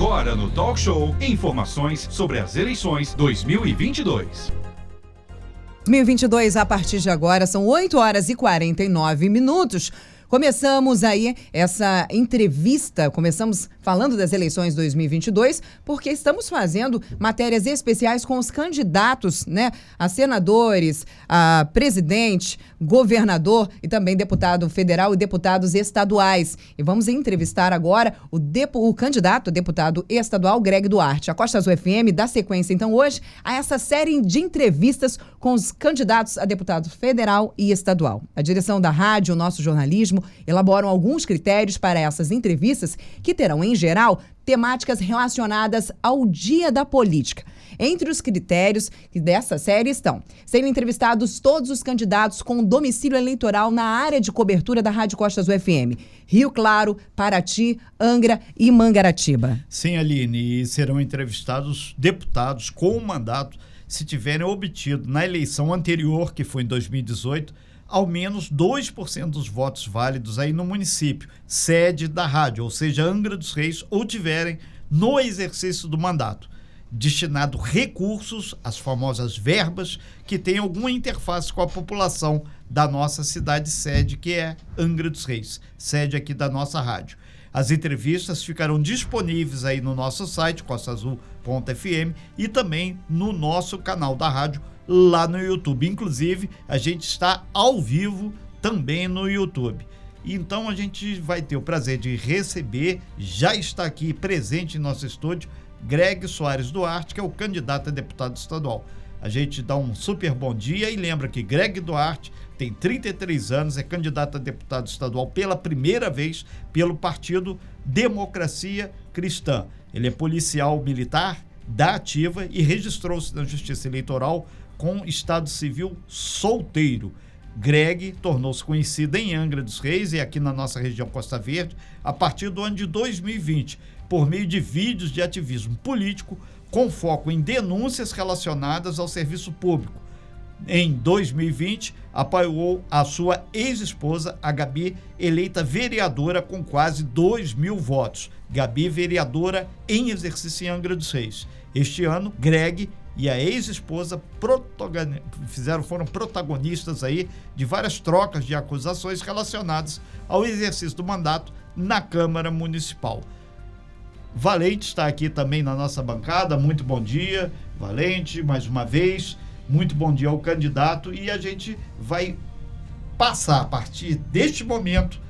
Agora no Talk Show, informações sobre as eleições 2022. 2022 a partir de agora são 8 horas e 49 minutos. Começamos aí essa entrevista, começamos falando das eleições 2022, porque estamos fazendo matérias especiais com os candidatos, né, a senadores, a presidente, governador e também deputado federal e deputados estaduais. E vamos entrevistar agora o, depo, o candidato deputado estadual Greg Duarte. A Costa Azul FM dá sequência então hoje a essa série de entrevistas com os candidatos a deputado federal e estadual. A direção da rádio, o nosso jornalismo elaboram alguns critérios para essas entrevistas que terão, em geral, temáticas relacionadas ao dia da política. Entre os critérios dessa série estão serem entrevistados todos os candidatos com domicílio eleitoral na área de cobertura da Rádio Costas UFM. Rio Claro, Paraty, Angra e Mangaratiba. Sim, Aline, e serão entrevistados deputados com mandato se tiverem obtido na eleição anterior, que foi em 2018, ao menos 2% dos votos válidos aí no município, sede da rádio, ou seja, Angra dos Reis, ou tiverem no exercício do mandato destinado recursos, as famosas verbas, que têm alguma interface com a população da nossa cidade sede, que é Angra dos Reis, sede aqui da nossa rádio. As entrevistas ficarão disponíveis aí no nosso site, costaazul.fm, e também no nosso canal da rádio lá no YouTube. Inclusive, a gente está ao vivo também no YouTube. Então a gente vai ter o prazer de receber, já está aqui presente em nosso estúdio, Greg Soares Duarte, que é o candidato a deputado estadual. A gente dá um super bom dia e lembra que Greg Duarte tem 33 anos, é candidato a deputado estadual pela primeira vez pelo partido Democracia Cristã. Ele é policial militar da Ativa e registrou-se na Justiça Eleitoral com Estado Civil solteiro. Greg tornou-se conhecido em Angra dos Reis e aqui na nossa região Costa Verde a partir do ano de 2020, por meio de vídeos de ativismo político com foco em denúncias relacionadas ao serviço público. Em 2020, apoiou a sua ex-esposa, a Gabi, eleita vereadora com quase 2 mil votos. Gabi, vereadora em exercício em Angra dos Reis. Este ano, Greg e a ex-esposa fizeram foram protagonistas aí de várias trocas de acusações relacionadas ao exercício do mandato na Câmara Municipal. Valente está aqui também na nossa bancada. Muito bom dia, Valente, mais uma vez. Muito bom dia ao candidato e a gente vai passar a partir deste momento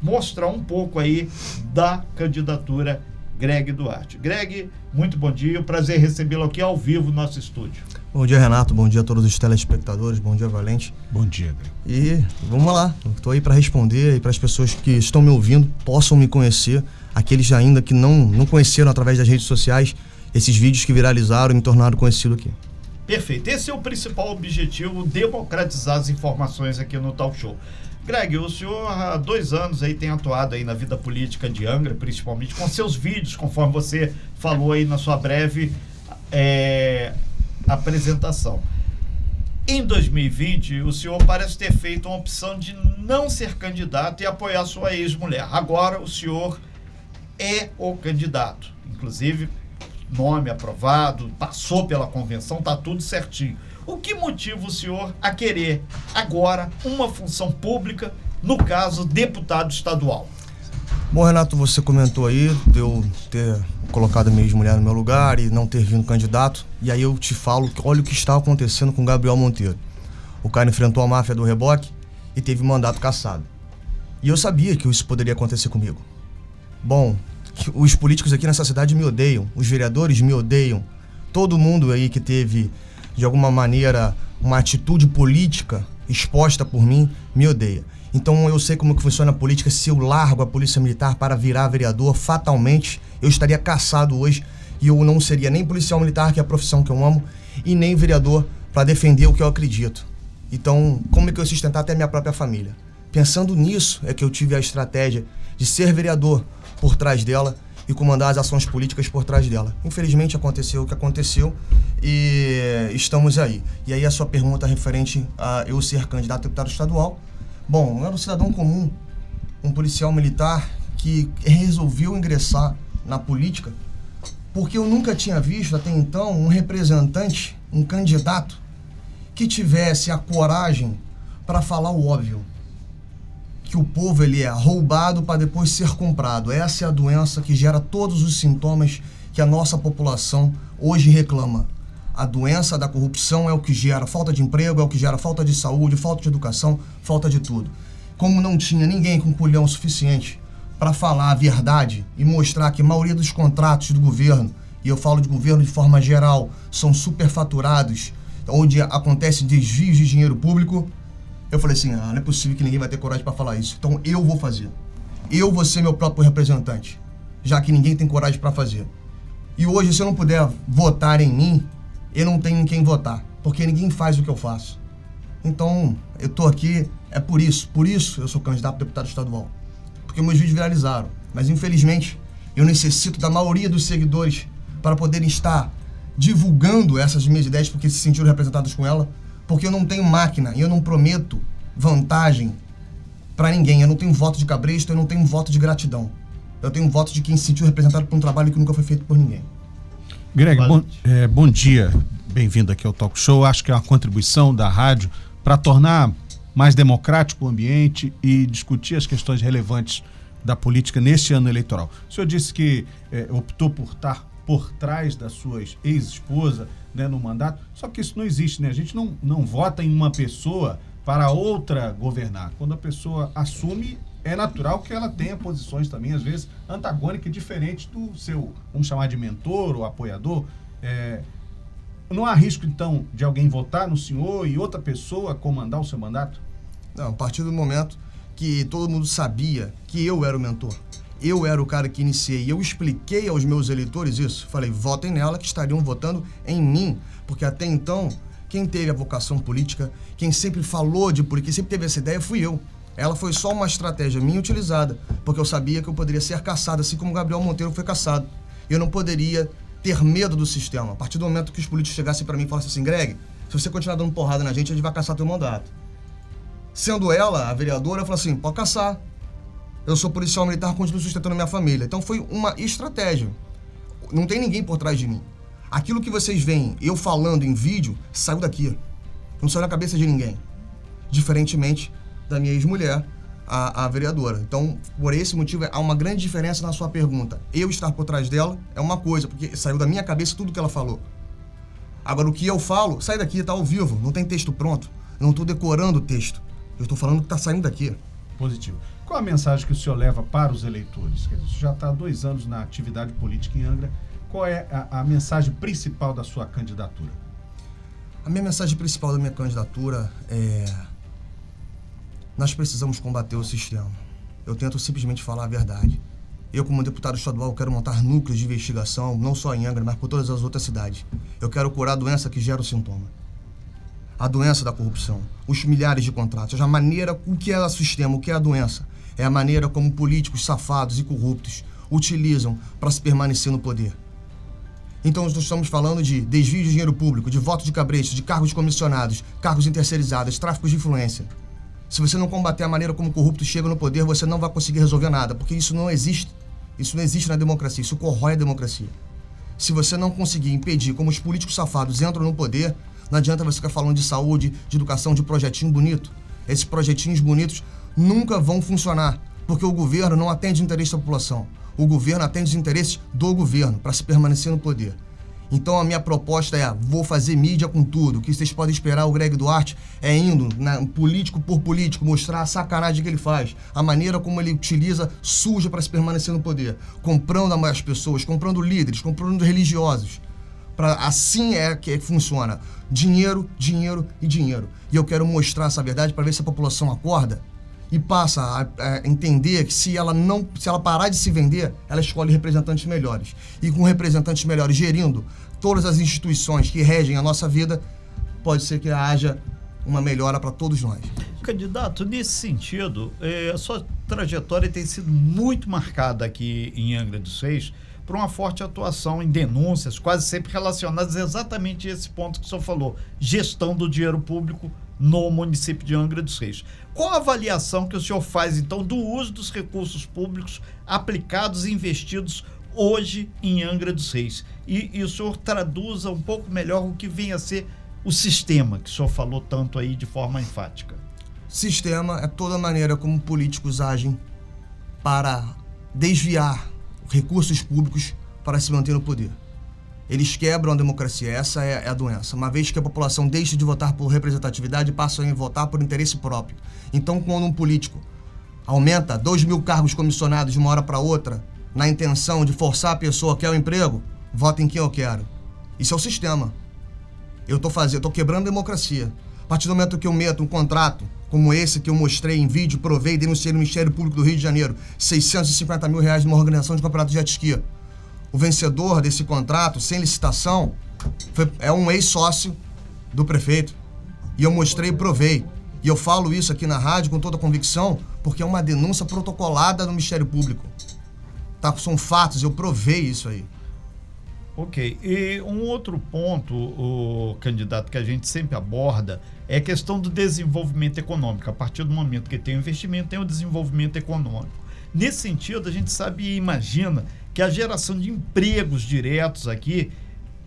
mostrar um pouco aí da candidatura Greg Duarte. Greg, muito bom dia, um prazer recebê-lo aqui ao vivo no nosso estúdio. Bom dia, Renato, bom dia a todos os telespectadores, bom dia, Valente. Bom dia, Greg. E vamos lá, estou aí para responder e para as pessoas que estão me ouvindo possam me conhecer, aqueles ainda que não, não conheceram através das redes sociais, esses vídeos que viralizaram e me tornaram conhecido aqui. Perfeito. Esse é o principal objetivo, democratizar as informações aqui no Talk Show. Greg, o senhor há dois anos aí tem atuado aí na vida política de Angra, principalmente com seus vídeos, conforme você falou aí na sua breve é, apresentação. Em 2020, o senhor parece ter feito uma opção de não ser candidato e apoiar sua ex-mulher. Agora, o senhor é o candidato. Inclusive, nome aprovado, passou pela convenção, tá tudo certinho. O que motiva o senhor a querer agora uma função pública, no caso, deputado estadual? Bom, Renato, você comentou aí de eu ter colocado a minha ex-mulher no meu lugar e não ter vindo candidato. E aí eu te falo olha o que está acontecendo com Gabriel Monteiro. O cara enfrentou a máfia do reboque e teve mandato cassado. E eu sabia que isso poderia acontecer comigo. Bom, os políticos aqui nessa cidade me odeiam, os vereadores me odeiam. Todo mundo aí que teve de alguma maneira, uma atitude política exposta por mim, me odeia. Então eu sei como que funciona a política. Se eu largo a polícia militar para virar vereador, fatalmente eu estaria caçado hoje e eu não seria nem policial militar, que é a profissão que eu amo, e nem vereador para defender o que eu acredito. Então, como é que eu sustentar até minha própria família? Pensando nisso, é que eu tive a estratégia de ser vereador por trás dela e comandar as ações políticas por trás dela. Infelizmente aconteceu o que aconteceu e estamos aí. E aí a sua pergunta referente a eu ser candidato a deputado estadual. Bom, eu era um cidadão comum, um policial militar que resolveu ingressar na política Porque eu nunca tinha visto até então um representante, um candidato, que tivesse a coragem para falar o óbvio. Que o povo ele é roubado para depois ser comprado. Essa é a doença que gera todos os sintomas que a nossa população hoje reclama. A doença da corrupção é o que gera falta de emprego, é o que gera falta de saúde, falta de educação, falta de tudo. Como não tinha ninguém com culhão suficiente para falar a verdade e mostrar que a maioria dos contratos do governo, e eu falo de governo de forma geral, são superfaturados, onde acontece desvios de dinheiro público, eu falei assim: ah, não é possível que ninguém vai ter coragem para falar isso. Então eu vou fazer. Eu vou ser meu próprio representante, já que ninguém tem coragem para fazer. E hoje, se eu não puder votar em mim, eu não tenho em quem votar, porque ninguém faz o que eu faço. Então, eu tô aqui, é por isso, por isso eu sou candidato a deputado estadual porque meus vídeos viralizaram. Mas infelizmente, eu necessito da maioria dos seguidores para poderem estar divulgando essas minhas ideias porque se sentiram representados com ela, porque eu não tenho máquina e eu não prometo vantagem para ninguém. Eu não tenho voto de cabresto, eu não tenho voto de gratidão. Eu tenho voto de quem se sentiu representado por um trabalho que nunca foi feito por ninguém. Greg, bom, é, bom dia. Bem-vindo aqui ao Talk Show. Acho que é uma contribuição da rádio para tornar mais democrático o ambiente e discutir as questões relevantes da política neste ano eleitoral. O senhor disse que é, optou por estar por trás da sua ex-esposa né, no mandato, só que isso não existe, né? A gente não, não vota em uma pessoa para outra governar. Quando a pessoa assume, é natural que ela tenha posições também, às vezes, antagônicas, diferentes do seu, vamos chamar de mentor ou apoiador. É, não há risco, então, de alguém votar no senhor e outra pessoa comandar o seu mandato? Não, a partir do momento que todo mundo sabia que eu era o mentor, eu era o cara que iniciei, eu expliquei aos meus eleitores isso. Falei, votem nela que estariam votando em mim, porque até então, quem teve a vocação política, quem sempre falou de política, sempre teve essa ideia, fui eu. Ela foi só uma estratégia minha utilizada, porque eu sabia que eu poderia ser caçado, assim como Gabriel Monteiro foi caçado. Eu não poderia ter medo do sistema. A partir do momento que os políticos chegassem para mim e falassem assim, Greg, se você continuar dando porrada na gente, a gente vai caçar teu mandato. Sendo ela, a vereadora, falou assim, pode caçar. Eu sou policial militar, continuo sustentando minha família. Então foi uma estratégia. Não tem ninguém por trás de mim. Aquilo que vocês veem eu falando em vídeo, saiu daqui. Não saiu na cabeça de ninguém. Diferentemente da minha ex-mulher, a, a, vereadora. Então, por esse motivo, há uma grande diferença na sua pergunta. Eu estar por trás dela é uma coisa, porque saiu da minha cabeça tudo que ela falou. Agora, o que eu falo, sai daqui, tá ao vivo, não tem texto pronto. não estou decorando o texto. Eu estou falando que está saindo daqui. Positivo. Qual a mensagem que o senhor leva para os eleitores? Quer dizer, o senhor já está há dois anos na atividade política em Angra. Qual é a, a mensagem principal da sua candidatura? A minha mensagem principal da minha candidatura é nós precisamos combater o sistema. Eu tento simplesmente falar a verdade. Eu, como deputado estadual, quero montar núcleos de investigação, não só em Angra, mas por todas as outras cidades. Eu quero curar a doença que gera o sintoma. A doença da corrupção, os milhares de contratos, a maneira, o que é o sistema, o que é a doença. É a maneira como políticos safados e corruptos utilizam para se permanecer no poder. Então, nós estamos falando de desvio de dinheiro público, de voto de cabresto, de cargos comissionados, cargos interceirizados, tráfico de influência. Se você não combater a maneira como corruptos chegam no poder, você não vai conseguir resolver nada, porque isso não existe. Isso não existe na democracia, isso corrói a democracia. Se você não conseguir impedir como os políticos safados entram no poder, não adianta você ficar falando de saúde, de educação, de projetinho bonito. Esses projetinhos bonitos nunca vão funcionar, porque o governo não atende o interesse da população. O governo atende os interesses do governo para se permanecer no poder. Então a minha proposta é: vou fazer mídia com tudo. O que vocês podem esperar o Greg Duarte é indo na, político por político, mostrar a sacanagem que ele faz, a maneira como ele utiliza suja para se permanecer no poder, comprando as pessoas, comprando líderes, comprando religiosos. Pra, assim é que funciona. Dinheiro, dinheiro e dinheiro. E eu quero mostrar essa verdade para ver se a população acorda e passa a, a, entender que se ela não, se ela parar de se vender, ela escolhe representantes melhores. E com representantes melhores gerindo todas as instituições que regem a nossa vida, pode ser que haja uma melhora para todos nós. Candidato, nesse sentido, eh, a sua trajetória tem sido muito marcada aqui em Angra dos Reis por uma forte atuação em denúncias, quase sempre relacionadas exatamente a esse ponto que o senhor falou: gestão do dinheiro público no município de Angra dos Reis. Qual a avaliação que o senhor faz, então, do uso dos recursos públicos aplicados e investidos hoje em Angra dos Reis. E, e o senhor traduza um pouco melhor o que vem a ser o sistema que o senhor falou tanto aí de forma enfática. Sistema é toda maneira como políticos agem para desviar recursos públicos para se manter no poder. Eles quebram a democracia, essa é, a doença. Uma vez que a população deixa de votar por representatividade, passa a votar por interesse próprio. Então, quando um político aumenta 2 mil cargos comissionados de uma hora para outra, na intenção de forçar a pessoa que quer o emprego, vota em quem eu quero. Isso é o sistema. Eu estou fazendo, estou quebrando a democracia. A partir do momento que eu meto um contrato como esse que eu mostrei em vídeo, provei, denunciei no Ministério Público do Rio de Janeiro, 650 mil reais numa organização de campeonato de jet ski. O vencedor desse contrato, sem licitação, foi, é um ex-sócio do prefeito. E eu mostrei e provei. E eu falo isso aqui na rádio com toda convicção, porque é uma denúncia protocolada no Ministério Público. Tá? São fatos, eu provei isso aí. Ok. E um outro ponto, o candidato, que a gente sempre aborda é a questão do desenvolvimento econômico. A partir do momento que tem o investimento, tem o desenvolvimento econômico. Nesse sentido, a gente sabe e imagina que a geração de empregos diretos aqui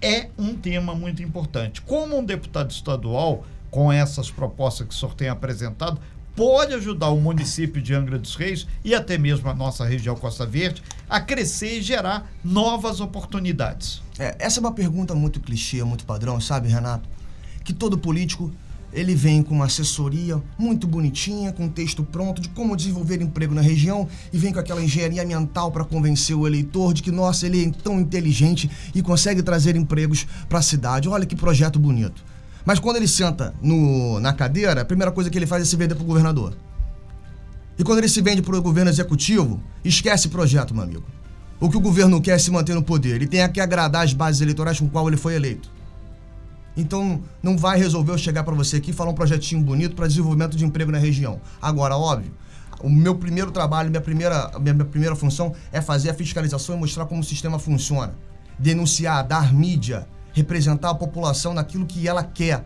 é um tema muito importante. Como um deputado estadual, com essas propostas que o senhor tem apresentado, pode ajudar o município de Angra dos Reis e até mesmo a nossa região Costa Verde a crescer e gerar novas oportunidades? É, essa é uma pergunta muito clichê, muito padrão, sabe, Renato? Que todo político ele vem com uma assessoria muito bonitinha, com um texto pronto de como desenvolver emprego na região e vem com aquela engenharia mental para convencer o eleitor de que, nossa, ele é tão inteligente e consegue trazer empregos para a cidade. Olha que projeto bonito. Mas quando ele senta no, na cadeira, a primeira coisa que ele faz é se vender para o governador. E quando ele se vende para o governo executivo, esquece projeto, meu amigo. O que o governo quer é se manter no poder. Ele tem que agradar as bases eleitorais com qual ele foi eleito. Então, não vai resolver eu chegar para você aqui e falar um projetinho bonito para desenvolvimento de emprego na região. Agora, óbvio, o meu primeiro trabalho, minha primeira, minha, minha primeira função é fazer a fiscalização e mostrar como o sistema funciona. Denunciar, dar mídia, representar a população naquilo que ela quer.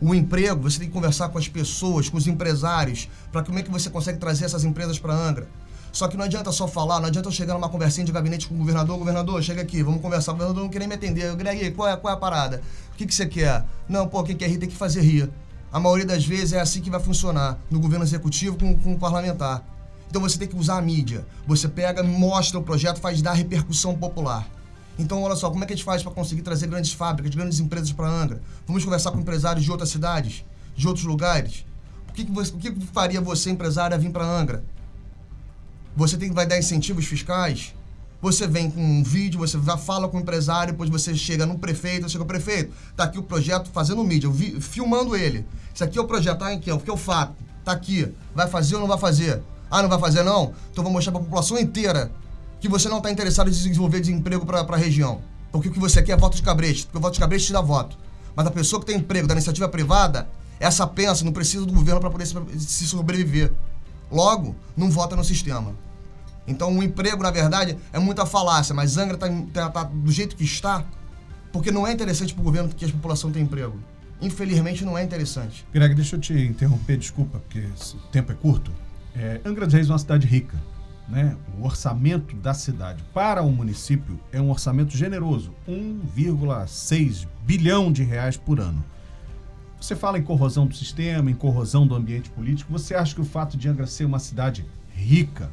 O emprego, você tem que conversar com as pessoas, com os empresários, para como é que você consegue trazer essas empresas para Angra. Só que não adianta só falar, não adianta eu chegar numa conversinha de gabinete com o governador, governador, chega aqui, vamos conversar. O governador não quer nem me atender. Eu, Greg, qual é, qual é a parada? O que, que você quer? Não, pô, quem quer rir tem que fazer rir. A maioria das vezes é assim que vai funcionar, no governo executivo com, com o parlamentar. Então você tem que usar a mídia. Você pega, mostra o projeto, faz dar repercussão popular. Então, olha só, como é que a gente faz para conseguir trazer grandes fábricas, grandes empresas para Angra? Vamos conversar com empresários de outras cidades, de outros lugares. O que, que, você, o que faria você, empresário, a vir para Angra? Você tem, vai dar incentivos fiscais? Você vem com um vídeo, você vai, fala com o empresário, depois você chega no prefeito, chega o prefeito, tá aqui o projeto fazendo mídia, vi, filmando ele. Isso aqui é o projeto, tá aqui, ó, que é o fato, tá aqui. Vai fazer ou não vai fazer? Ah, não vai fazer não? Então vou mostrar para a população inteira que você não está interessado em desenvolver desemprego para a região. Porque o que você quer é voto de cabrete, porque o voto de cabrete te dá voto. Mas a pessoa que tem emprego da iniciativa privada, essa pensa, não precisa do governo para poder se sobreviver. Logo, não vota no sistema. Então, o emprego, na verdade, é muita falácia, mas Angra está tá, tá do jeito que está porque não é interessante para o governo que a população tenha emprego. Infelizmente, não é interessante. Greg, deixa eu te interromper, desculpa, porque o tempo é curto. É, Angra dos Reis é uma cidade rica. Né? O orçamento da cidade para o município é um orçamento generoso, 1,6 bilhão de reais por ano. Você fala em corrosão do sistema, em corrosão do ambiente político. Você acha que o fato de Angra ser uma cidade rica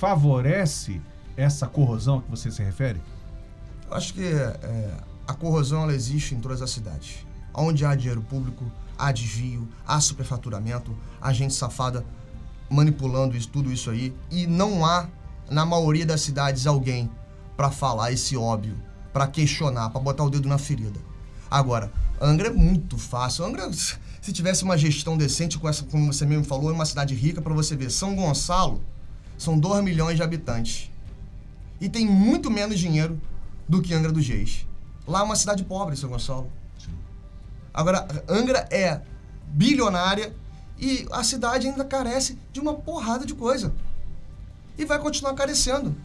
favorece essa corrosão a que você se refere? Eu acho que é, a corrosão ela existe em todas as cidades. Onde há dinheiro público, há desvio, há superfaturamento, há gente safada manipulando isso, tudo isso aí. E não há, na maioria das cidades, alguém para falar esse óbvio, para questionar, para botar o dedo na ferida. Agora, Angra é muito fácil. Angra, se tivesse uma gestão decente, com essa, como você mesmo falou, é uma cidade rica, para você ver, São Gonçalo são 2 milhões de habitantes. E tem muito menos dinheiro do que Angra dos Reis. Lá é uma cidade pobre, São Gonçalo. Agora, Angra é bilionária e a cidade ainda carece de uma porrada de coisa. E vai continuar carecendo.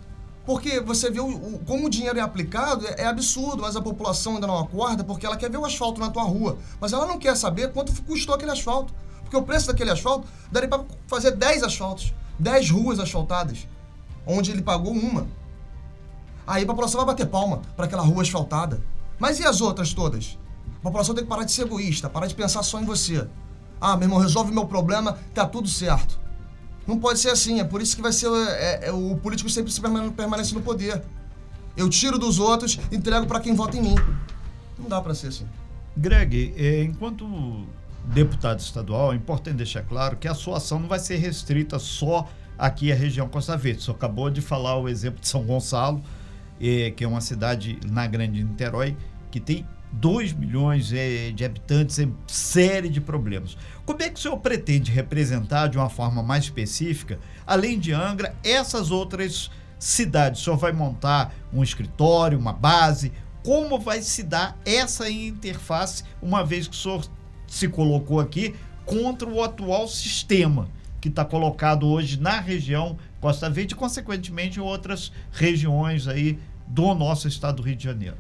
Porque você vê o, o, como o dinheiro é aplicado, é, é, absurdo, mas a população ainda não acorda porque ela quer ver o asfalto na tua rua. Mas ela não quer saber quanto custou aquele asfalto. Porque o preço daquele asfalto daria para fazer 10 asfaltos, 10 ruas asfaltadas, onde ele pagou uma. Aí a população vai bater palma para aquela rua asfaltada. Mas e as outras todas? A população tem que parar de ser egoísta, parar de pensar só em você. Ah, meu irmão, resolve meu problema, tá tudo certo. Não pode ser assim, é por isso que vai ser é, é, o político sempre permanece no poder. Eu tiro dos outros, entrego para quem vota em mim. Não dá para ser assim. Greg, é, enquanto deputado estadual, é importante deixar claro que a sua ação não vai ser restrita só aqui à região Costa Verde. Você acabou de falar o exemplo de São Gonçalo, é, que é uma cidade na Grande Niterói, que tem 2 milhões é, de habitantes em série de problemas. Como é que o senhor pretende representar de uma forma mais específica, além de Angra, essas outras cidades? O senhor vai montar um escritório, uma base? Como vai se dar essa interface, uma vez que o senhor se colocou aqui contra o atual sistema que está colocado hoje na região Costa Verde e, consequentemente, em outras regiões aí do nosso estado do Rio de Janeiro?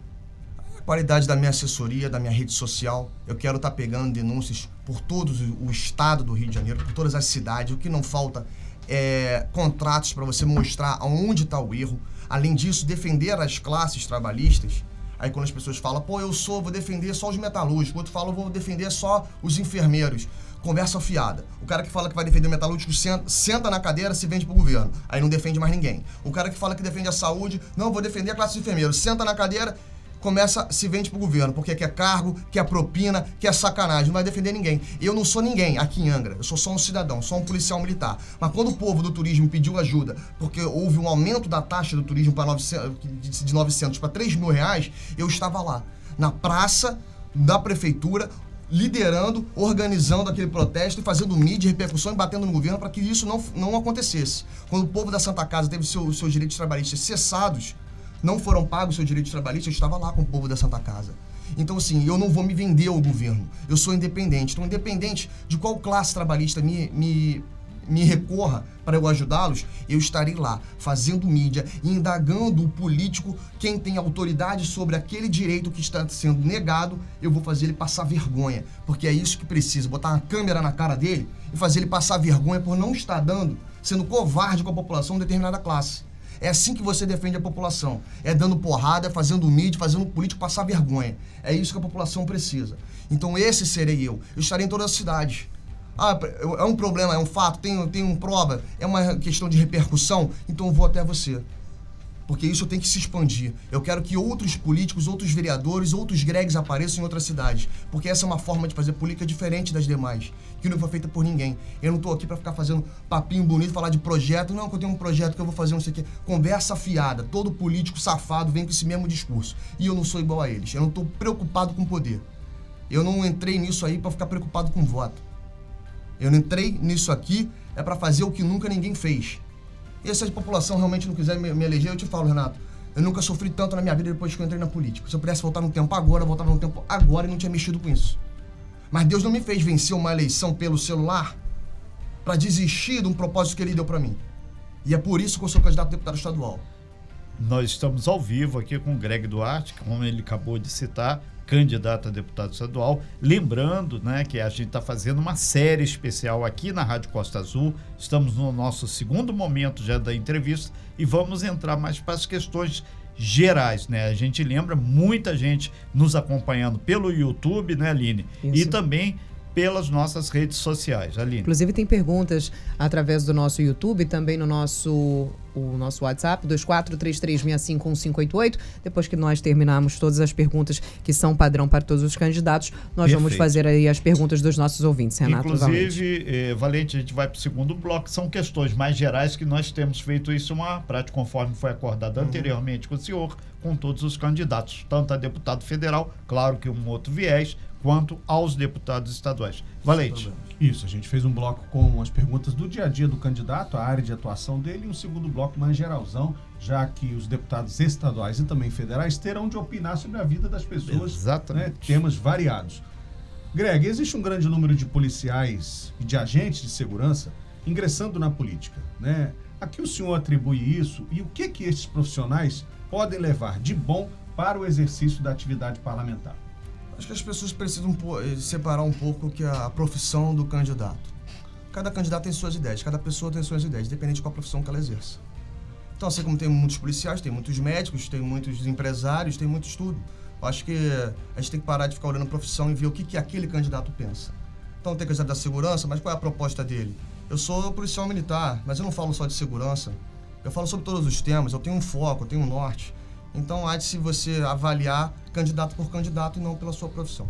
Qualidade da minha assessoria, da minha rede social, eu quero estar tá pegando denúncias por todo o estado do Rio de Janeiro, por todas as cidades. O que não falta é contratos para você mostrar aonde está o erro. Além disso, defender as classes trabalhistas Aí quando as pessoas falam, pô, eu sou, vou defender só os metalúrgicos, outro fala, vou defender só os enfermeiros. Conversa fiada. O cara que fala que vai defender o metalúrgico senta, senta na cadeira, se vende pro governo. Aí não defende mais ninguém. O cara que fala que defende a saúde, não, vou defender a classe de enfermeiros, senta na cadeira começa, se vende pro governo, porque quer cargo, quer propina, quer sacanagem, não vai defender ninguém. Eu não sou ninguém aqui em Angra, eu sou só um cidadão, só um policial militar. Mas quando o povo do turismo pediu ajuda, porque houve um aumento da taxa do turismo para 900, de 900 para 3 mil reais, eu estava lá, na praça da prefeitura, liderando, organizando aquele protesto e fazendo mídia, repercussão e batendo no governo para que isso não, não acontecesse. Quando o povo da Santa Casa teve seu, seus direitos trabalhistas cessados, não foram pagos seus direitos trabalhistas, eu estava lá com o povo da Santa Casa. Então, assim, eu não vou me vender ao governo. Eu sou independente. Então, independente de qual classe trabalhista me, me, me recorra para eu ajudá-los, eu estarei lá fazendo mídia, indagando o político, quem tem autoridade sobre aquele direito que está sendo negado, eu vou fazer ele passar vergonha. Porque é isso que precisa, botar uma câmera na cara dele e fazer ele passar vergonha por não estar dando, sendo covarde com a população de determinada classe. É assim que você defende a população. É dando porrada, fazendo mídia, fazendo o político passar vergonha. É isso que a população precisa. Então esse serei eu. Eu estarei em todas as cidades. Ah, é um problema, é um fato, tem, tem um prova, é uma questão de repercussão, então eu vou até você porque isso tem que se expandir. Eu quero que outros políticos, outros vereadores, outros gregs apareçam em outras cidades, porque essa é uma forma de fazer política diferente das demais, que não foi feita por ninguém. Eu não estou aqui para ficar fazendo papinho bonito, falar de projeto, não, que eu tenho um projeto que eu vou fazer não sei o quê. Conversa fiada. Todo político safado vem com esse mesmo discurso. E eu não sou igual a eles. Eu não estou preocupado com poder. Eu não entrei nisso aí para ficar preocupado com voto. Eu não entrei nisso aqui é para fazer o que nunca ninguém fez e se a população realmente não quiser me, me eleger, eu te falo, Renato, eu nunca sofri tanto na minha vida depois que eu entrei na política. Se eu pudesse voltar no tempo agora, eu voltava no tempo agora e não tinha mexido com isso. Mas Deus não me fez vencer uma eleição pelo celular para desistir de um propósito que ele deu para mim. E é por isso que eu sou candidato a deputado estadual. Nós estamos ao vivo aqui com o Greg Duarte, como ele acabou de citar, candidato a deputado estadual. Lembrando né, que a gente está fazendo uma série especial aqui na Rádio Costa Azul. Estamos no nosso segundo momento já da entrevista e vamos entrar mais para as questões gerais, né? A gente lembra muita gente nos acompanhando pelo YouTube, né, Aline? Isso. E também pelas nossas redes sociais, Aline. Inclusive tem perguntas através do nosso YouTube, também no nosso o nosso WhatsApp, 2433651588. Depois que nós terminarmos todas as perguntas que são padrão para todos os candidatos, nós Perfeito. vamos fazer aí as perguntas dos nossos ouvintes, Renato. Inclusive, Valente, eh, Valente a gente vai para o segundo bloco, são questões mais gerais que nós temos feito isso uma prática conforme foi acordado uhum. anteriormente com o senhor, com todos os candidatos, tanto a deputado federal, claro que um outro viés, quanto aos deputados estaduais. Valente. Isso, a gente fez um bloco com as perguntas do dia a dia do candidato, a área de atuação dele, e um segundo bloco mais geralzão, já que os deputados estaduais e também federais terão de opinar sobre a vida das pessoas, né, Exatamente. Né, temas variados. Greg, existe um grande número de policiais e de agentes de segurança ingressando na política, né? A que o senhor atribui isso e o que que esses profissionais podem levar de bom para o exercício da atividade parlamentar? Acho que as pessoas precisam eh, separar um pouco que a profissão do candidato. Cada candidato tem suas ideias, cada pessoa tem suas ideias, independente de qual profissão que ela exerça. Então, assim como tem muitos policiais, tem muitos médicos, tem muitos empresários, tem muito estudo. Eu acho que a gente tem que parar de ficar olhando a profissão e ver o que, que aquele candidato pensa. Então, tem coisa da segurança, mas qual é a proposta dele? Eu sou policial militar, mas eu não falo só de segurança. Eu falo sobre todos os temas, eu tenho um foco, eu tenho um norte. Então, há de se você avaliar candidato por candidato e não pela sua profissão.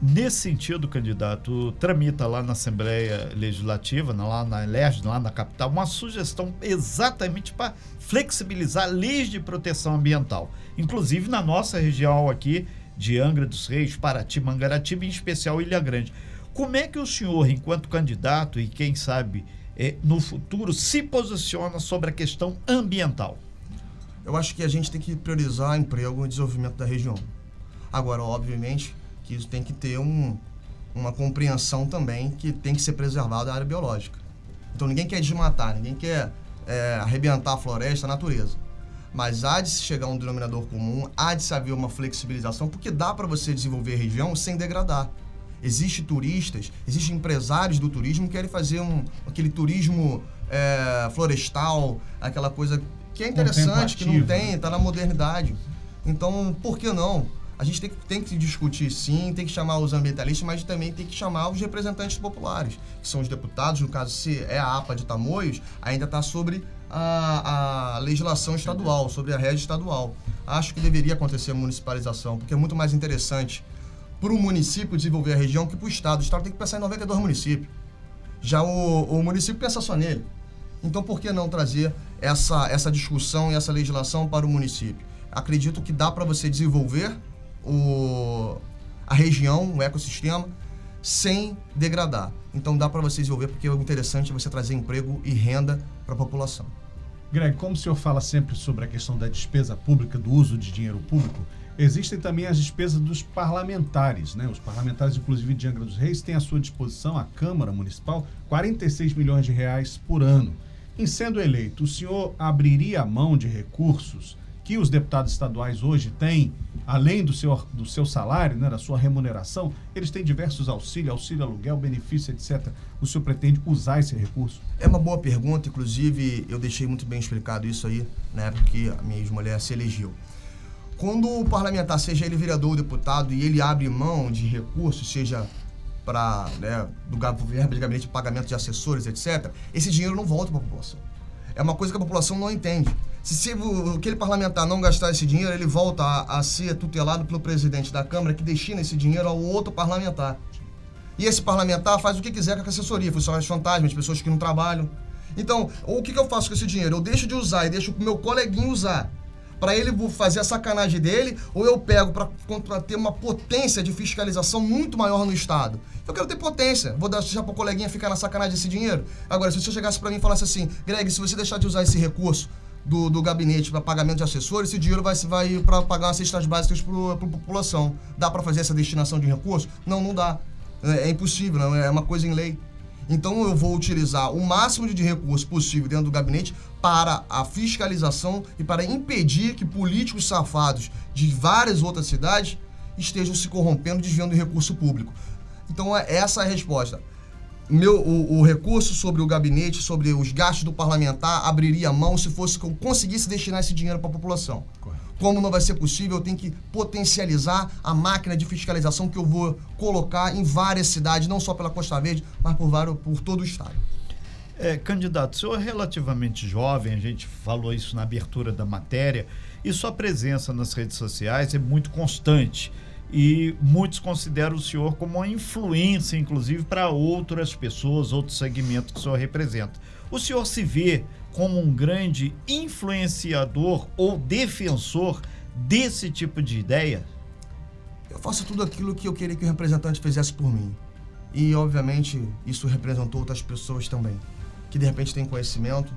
Nesse sentido, candidato, tramita lá na Assembleia Legislativa, lá na LERJ, lá na capital, uma sugestão exatamente para flexibilizar leis de proteção ambiental. Inclusive na nossa região aqui de Angra dos Reis, Paraty, Mangaratiba, em especial Ilha Grande. Como é que o senhor, enquanto candidato e quem sabe é, no futuro, se posiciona sobre a questão ambiental? Eu acho que a gente tem que priorizar emprego e desenvolvimento da região. Agora, obviamente, que isso tem que ter um, uma compreensão também que tem que ser preservada a área biológica. Então ninguém quer desmatar, ninguém quer é, arrebentar a floresta, a natureza. Mas há de se chegar a um denominador comum, há de se haver uma flexibilização, porque dá para você desenvolver a região sem degradar. Existem turistas, existem empresários do turismo que querem fazer um, aquele turismo é, florestal, aquela coisa que é interessante, que não tem, está na modernidade. Então, por que não? a gente tem que, tem que discutir sim, tem que chamar os ambientalistas, mas também tem que chamar os representantes populares, que são os deputados, no caso, se é a APA de Tamoios, ainda está sobre a, a, legislação estadual, sobre a rede estadual. Acho que deveria acontecer a municipalização, porque é muito mais interessante para o município desenvolver a região que para o Estado. O Estado tem que pensar em 92 municípios. Já o, o município pensa só nele. Então, por que não trazer essa, essa discussão e essa legislação para o município? Acredito que dá para você desenvolver o, a região, o ecossistema, sem degradar. Então dá para você desenvolver, porque o interessante é você trazer emprego e renda para a população. Greg, como o senhor fala sempre sobre a questão da despesa pública, do uso de dinheiro público, existem também as despesas dos parlamentares. Né? Os parlamentares, inclusive de Angra dos Reis, têm à sua disposição, a Câmara Municipal, 46 milhões de reais por ano. Em sendo eleito, o senhor abriria mão de recursos que os deputados estaduais hoje têm, além do seu, do seu salário, né, da sua remuneração, eles têm diversos auxílios, auxílio aluguel, benefício, etc. O senhor pretende usar esse recurso? É uma boa pergunta, inclusive eu deixei muito bem explicado isso aí, na época que a minha ex-mulher se elegeu. Quando o parlamentar, seja ele vereador ou deputado, e ele abre mão de recursos, seja para né, do gabinete de pagamento de assessores, etc., esse dinheiro não volta para a população. É uma coisa que a população não entende. Se, se aquele parlamentar não gastar esse dinheiro, ele volta a, a ser tutelado pelo presidente da Câmara que destina esse dinheiro ao outro parlamentar. E esse parlamentar faz o que quiser com a assessoria, funcionários fantasmas, pessoas que não trabalham. Então, o que, que eu faço com esse dinheiro? Eu deixo de usar e deixo o meu coleguinho usar para ele fazer a sacanagem dele, ou eu pego para ter uma potência de fiscalização muito maior no Estado. Eu quero ter potência. Vou deixar para o coleguinha ficar na sacanagem desse dinheiro? Agora, se você chegasse para mim e falasse assim, Greg, se você deixar de usar esse recurso do, do gabinete para pagamento de assessores, esse dinheiro vai, vai para pagar as cestas básicas para a população. Dá para fazer essa destinação de recursos? Não, não dá. É, é impossível, não, é uma coisa em lei. Então eu vou utilizar o máximo de recursos possível dentro do gabinete para a fiscalização e para impedir que políticos safados de várias outras cidades estejam se corrompendo, desviando de recurso público. Então é essa é a resposta meu, o, o, recurso sobre o gabinete, sobre os gastos do parlamentar, abriria mão se fosse que eu conseguisse destinar esse dinheiro para a população. Correto. Como não vai ser possível, eu tenho que potencializar a máquina de fiscalização que eu vou colocar em várias cidades, não só pela Costa Verde, mas por, vários, por todo o estado. É, candidato, o senhor é relativamente jovem, a gente falou isso na abertura da matéria, e sua presença nas redes sociais é muito constante e muitos consideram o senhor como uma influência, inclusive, para outras pessoas, outros segmentos que o senhor representa. O senhor se vê como um grande influenciador ou defensor desse tipo de ideia? Eu faço tudo aquilo que eu queria que o representante fizesse por mim. E, obviamente, isso representou outras pessoas também, que de repente têm conhecimento,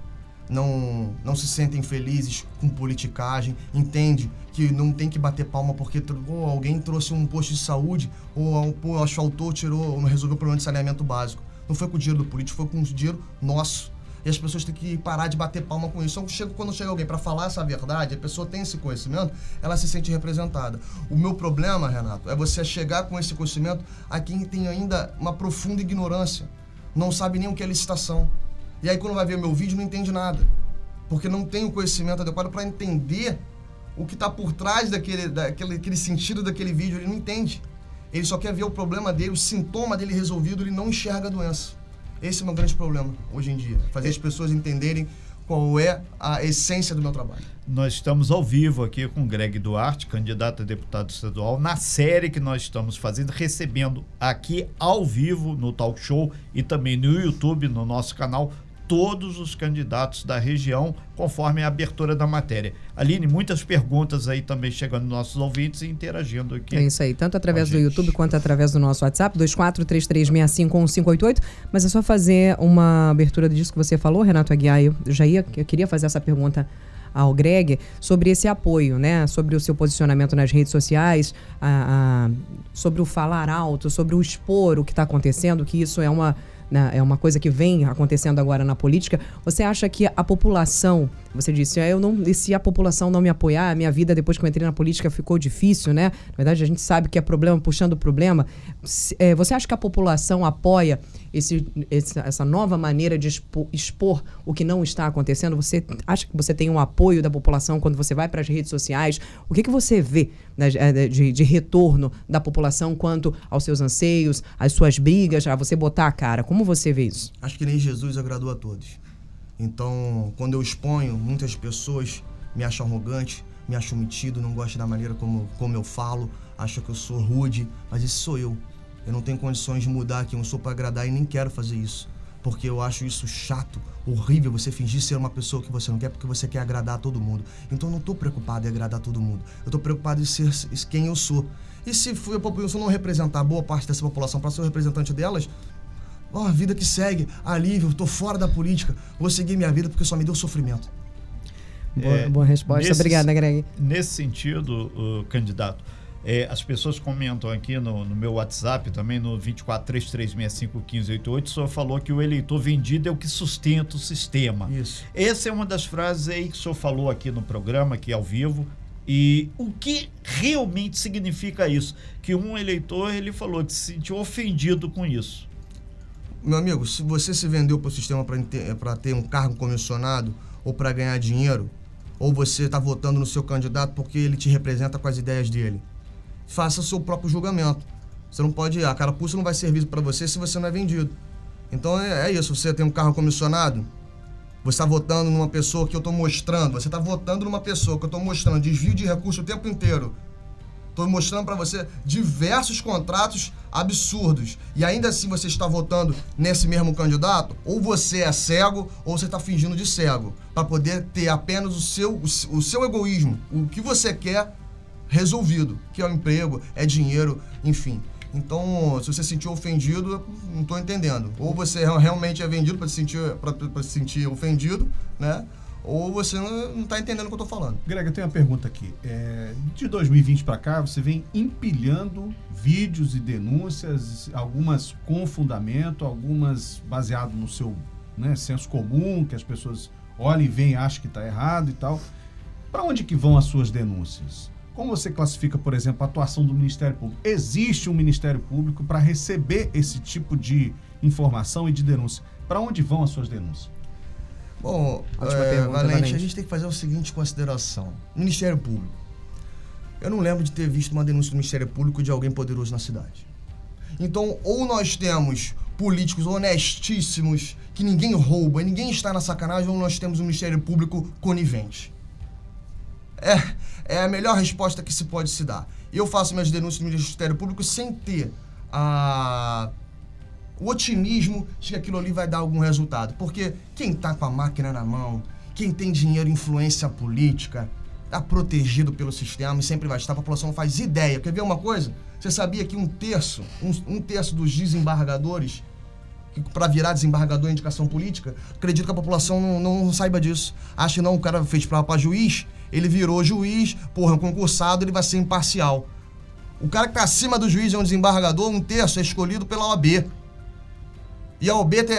não, não se sentem felizes com politicagem, entende que não tem que bater palma porque alguém trouxe um posto de saúde ou pô, asfaltou, tirou, resolveu o problema de saneamento básico. Não foi com o dinheiro do político, foi com o dinheiro nosso. E as pessoas têm que parar de bater palma com isso. Então, chego, quando chega alguém para falar essa verdade, a pessoa tem esse conhecimento, ela se sente representada. O meu problema, Renato, é você chegar com esse conhecimento a quem tem ainda uma profunda ignorância. Não sabe nem o que é licitação e aí quando vai ver meu vídeo não entende nada. porque não tem o conhecimento adequado para entender o que está por trás daquele, daquele aquele sentido daquele vídeo. Ele não entende. Ele só quer ver o problema dele, o sintoma dele resolvido, ele não enxerga a doença. Esse é meu grande problema hoje em dia. Fazer as pessoas entenderem qual é a essência do meu trabalho. Nós estamos ao vivo aqui com Greg Duarte, candidato a deputado estadual, na série que nós estamos fazendo, recebendo aqui ao vivo no Talk Show e também no YouTube, no nosso canal, todos os candidatos da região, conforme a abertura da matéria. Aline, muitas perguntas aí também chegando nos nossos ouvintes e interagindo aqui. É isso aí, tanto através do YouTube quanto através do nosso WhatsApp, 2433651588. Mas é só fazer uma abertura disso que você falou, Renato Aguiar. Eu já ia, eu queria fazer essa pergunta ao Greg sobre esse apoio, né? Sobre o seu posicionamento nas redes sociais, a, a, sobre o falar alto, sobre o expor o que está acontecendo, que isso é uma né, é uma coisa que vem acontecendo agora na política. Você acha que a população, você disse, ah, eu não, e se a população não me apoiar, a minha vida depois que eu entrei na política ficou difícil, né? Na verdade, a gente sabe que é problema puxando problema. É, você acha que a população apoia esse, esse, essa nova maneira de expor, expor, o que não está acontecendo? Você acha que você tem um apoio da população quando você vai para as redes sociais? O que, que você vê né, de, de, retorno da população quanto aos seus anseios, às suas brigas, a você botar a cara? Como você vê isso? Acho que nem Jesus agradou a todos. Então, quando eu exponho, muitas pessoas me acham arrogante, me acham metido, não gostam da maneira como, como eu falo, acham que eu sou rude, mas esse sou eu. Eu não tenho condições de mudar quem eu sou para agradar e nem quero fazer isso. Porque eu acho isso chato, horrível você fingir ser uma pessoa que você não quer porque você quer agradar a todo mundo. Então eu não estou preocupado em agradar todo mundo. Eu estou preocupado em ser quem eu sou. E se população não representar boa parte dessa população para ser o representante delas, ó, a vida que segue, alívio, estou fora da política, vou seguir minha vida porque só me deu sofrimento. Boa, é, boa resposta. Nesse, Obrigada, Greg. Nesse sentido, uh, candidato, é, as pessoas comentam aqui no, no, meu WhatsApp, também no 2433651588, o senhor falou que o eleitor vendido é o que sustenta o sistema. Isso. Essa é uma das frases aí que o senhor falou aqui no programa, aqui ao vivo. E o que realmente significa isso? Que um eleitor, ele falou que se sentiu ofendido com isso. Meu amigo, se você se vendeu para o sistema para ter um cargo comissionado ou para ganhar dinheiro, ou você está votando no seu candidato porque ele te representa com as ideias dele faça o seu próprio julgamento. Você não pode. A carapuça não vai servir para você se você não é vendido. Então é, é isso. Você tem um carro comissionado, você está votando numa pessoa que eu estou mostrando. Você está votando numa pessoa que eu estou mostrando desvio de recurso o tempo inteiro. Estou mostrando para você diversos contratos absurdos. E ainda assim você está votando nesse mesmo candidato? Ou você é cego, ou você está fingindo de cego. Para poder ter apenas o seu, o, seu egoísmo. O que você quer resolvido, que é o emprego, é dinheiro, enfim. Então, se você se sentir ofendido, não estou entendendo. Ou você realmente é vendido para se sentir, se sentir ofendido, né? Ou você não está entendendo o que eu estou falando. Greg, eu tenho uma pergunta aqui. É, de 2020 para cá, você vem empilhando vídeos e denúncias, algumas com fundamento, algumas baseado no seu né, senso comum, que as pessoas olham e veem e acham que está errado e tal. Para onde que vão as suas denúncias? Como você classifica, por exemplo, a atuação do Ministério Público? Existe um Ministério Público para receber esse tipo de informação e de denúncia? Para onde vão as suas denúncias? Bom, é, pergunta, Valente, Valente, a gente tem que fazer a seguinte consideração. Ministério Público. Eu não lembro de ter visto uma denúncia do Ministério Público de alguém poderoso na cidade. Então, ou nós temos políticos honestíssimos, que ninguém rouba, ninguém está na sacanagem, ou nós temos um Ministério Público conivente. É, é a melhor resposta que se pode se dar. Eu faço minhas denúncias no Ministério Público sem ter a, o otimismo de que aquilo ali vai dar algum resultado. Porque quem está com a máquina na mão, quem tem dinheiro, influência política, está protegido pelo sistema e sempre vai estar. A população não faz ideia. Quer ver uma coisa? Você sabia que um terço, um, um terço dos desembargadores para virar desembargador em indicação política, acredito que a população não, não saiba disso. Acho que não, o cara fez para juiz, ele virou juiz, porra, um concursado, ele vai ser imparcial. O cara que está acima do juiz é um desembargador, um terço é escolhido pela OAB. E a OAB tem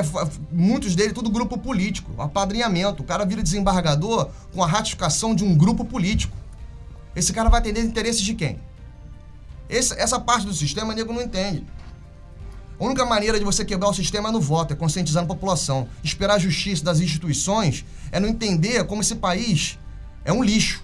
muitos deles, tudo grupo político, apadrinhamento. O cara vira desembargador com a ratificação de um grupo político. Esse cara vai atender interesses de quem? Esse, essa parte do sistema, nego não entende. A única maneira de você quebrar o sistema é no voto, é conscientizando a população. Esperar a justiça das instituições é não entender como esse país é um lixo.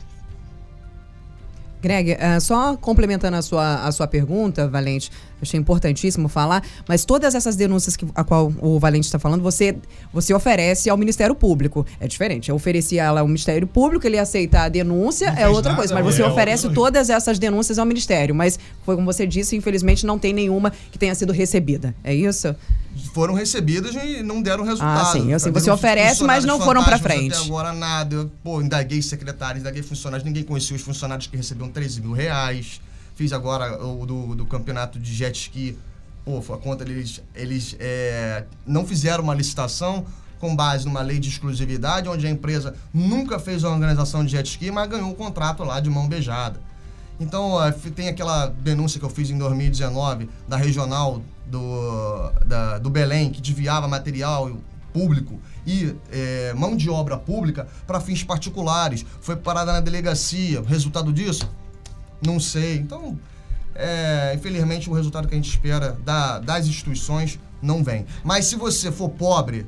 Greg, uh, só complementando a sua, a sua pergunta, Valente, achei importantíssimo falar, mas todas essas denúncias que, a qual o Valente está falando, você, você oferece ao Ministério Público. É diferente. Eu ofereci ela ao Ministério Público, ele aceita a denúncia, não é outra nada, coisa. Mas você é oferece todas essas denúncias ao Ministério. Mas, foi como você disse, infelizmente não tem nenhuma que tenha sido recebida. É isso? foram recebidas e não deram resultado. Ah, sim. Assim, você oferece, mas não foram para frente. Até agora nada. Eu, pô, indaguei secretários, indaguei funcionários. Ninguém conhecia os funcionários que recebiam 13 mil reais. Fiz agora o do, do campeonato de jet ski. Pô, a conta eles, eles é, não fizeram uma licitação com base numa lei de exclusividade, onde a empresa nunca fez uma organização de jet ski, mas ganhou um contrato lá de mão beijada. Então, tem aquela denúncia que eu fiz em 2019 da regional do, da, do Belém, que desviava material público e é, mão de obra pública para fins particulares. Foi parada na delegacia. Resultado disso? Não sei. Então, é, infelizmente, o resultado que a gente espera da, das instituições não vem. Mas se você for pobre,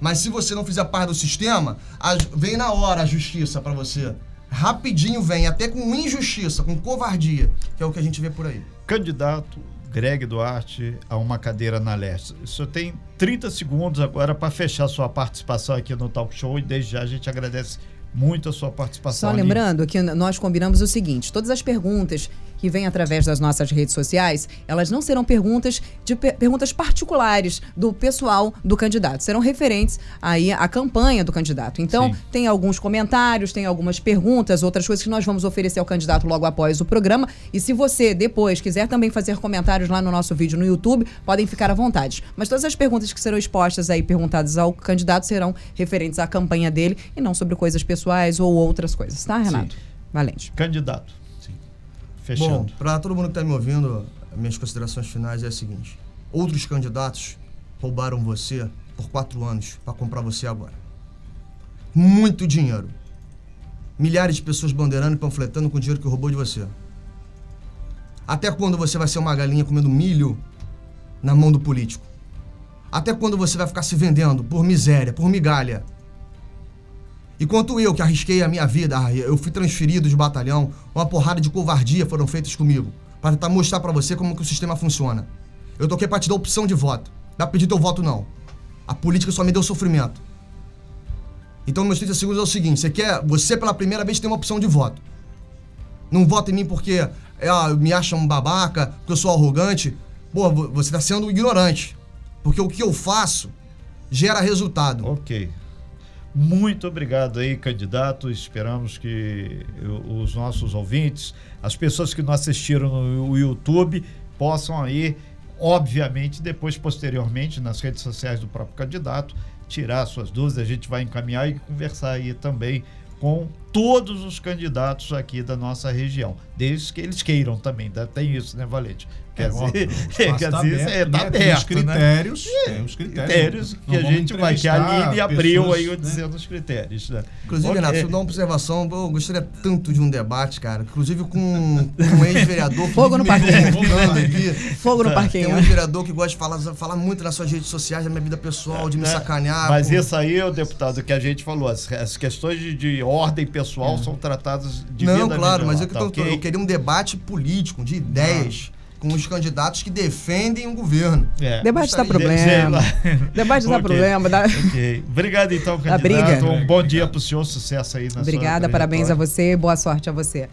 mas se você não fizer parte do sistema, a, vem na hora a justiça para você. Rapidinho vem, até com injustiça, com covardia, que é o que a gente vê por aí. Candidato Greg Duarte a uma cadeira na Leste. Senhor tem 30 segundos agora para fechar sua participação aqui no Talk Show e desde já a gente agradece muito a sua participação. Só lembrando que nós combinamos o seguinte: todas as perguntas que vêm através das nossas redes sociais, elas não serão perguntas de perguntas particulares do pessoal do candidato, serão referentes aí à campanha do candidato. Então, Sim. tem alguns comentários, tem algumas perguntas, outras coisas que nós vamos oferecer ao candidato logo após o programa. E se você depois quiser também fazer comentários lá no nosso vídeo no YouTube, podem ficar à vontade. Mas todas as perguntas que serão expostas aí, perguntadas ao candidato, serão referentes à campanha dele e não sobre coisas pessoais ou outras coisas, tá, Renato? Sim. Valente. Candidato. Fechando. Bom, para todo mundo que está me ouvindo, minhas considerações finais é a seguinte: outros candidatos roubaram você por quatro anos para comprar você agora. Muito dinheiro. Milhares de pessoas bandeirando e panfletando com o dinheiro que roubou de você. Até quando você vai ser uma galinha comendo milho na mão do político? Até quando você vai ficar se vendendo por miséria, por migalha? Enquanto eu, que arrisquei a minha vida, eu fui transferido de batalhão, uma porrada de covardia foram feitas comigo, para tentar mostrar para você como que o sistema funciona. Eu toquei para te dar opção de voto. Dá pra pedir teu voto, não. A política só me deu sofrimento. Então, meus 30 segundos é o seguinte: você quer, você pela primeira vez tem uma opção de voto. Não vota em mim porque é, me acha um babaca, porque eu sou arrogante. Pô, você tá sendo ignorante. Porque o que eu faço gera resultado. Ok. Muito obrigado aí, candidato. Esperamos que os nossos ouvintes, as pessoas que nos assistiram no YouTube, possam aí, obviamente, depois, posteriormente, nas redes sociais do próprio candidato, tirar suas dúvidas. A gente vai encaminhar e conversar aí também com todos os candidatos aqui da nossa região, desde que eles queiram também. Tem isso, né, Valente? Quer é, dizer, é, quer tá é, tá aberto, tem os critérios, né? tem os critérios, que a gente vai, que a Aline abriu aí né? dizendo os critérios. Né? Inclusive, okay. Renato, só dar uma observação, eu gostaria tanto de um debate, cara, inclusive com, um ex-vereador Fogo no parquinho. Fogo no parquinho. Tem um ex-vereador que gosta de falar, falar muito nas suas redes sociais, da minha vida pessoal, de me é, sacanear. Mas por... isso aí, o deputado, que a gente falou, as, as questões de, de, ordem pessoal é. são tratadas de Não, claro, mas eu, tá, okay? eu queria um debate político, de ideias. Ah com os candidatos que defendem o governo. É. Debate dá problema. Debate dá okay. problema. Dá... Okay. Obrigado, então, candidato. Um bom dia para o senhor, sucesso aí na Obrigada, parabéns a você, boa sorte a você.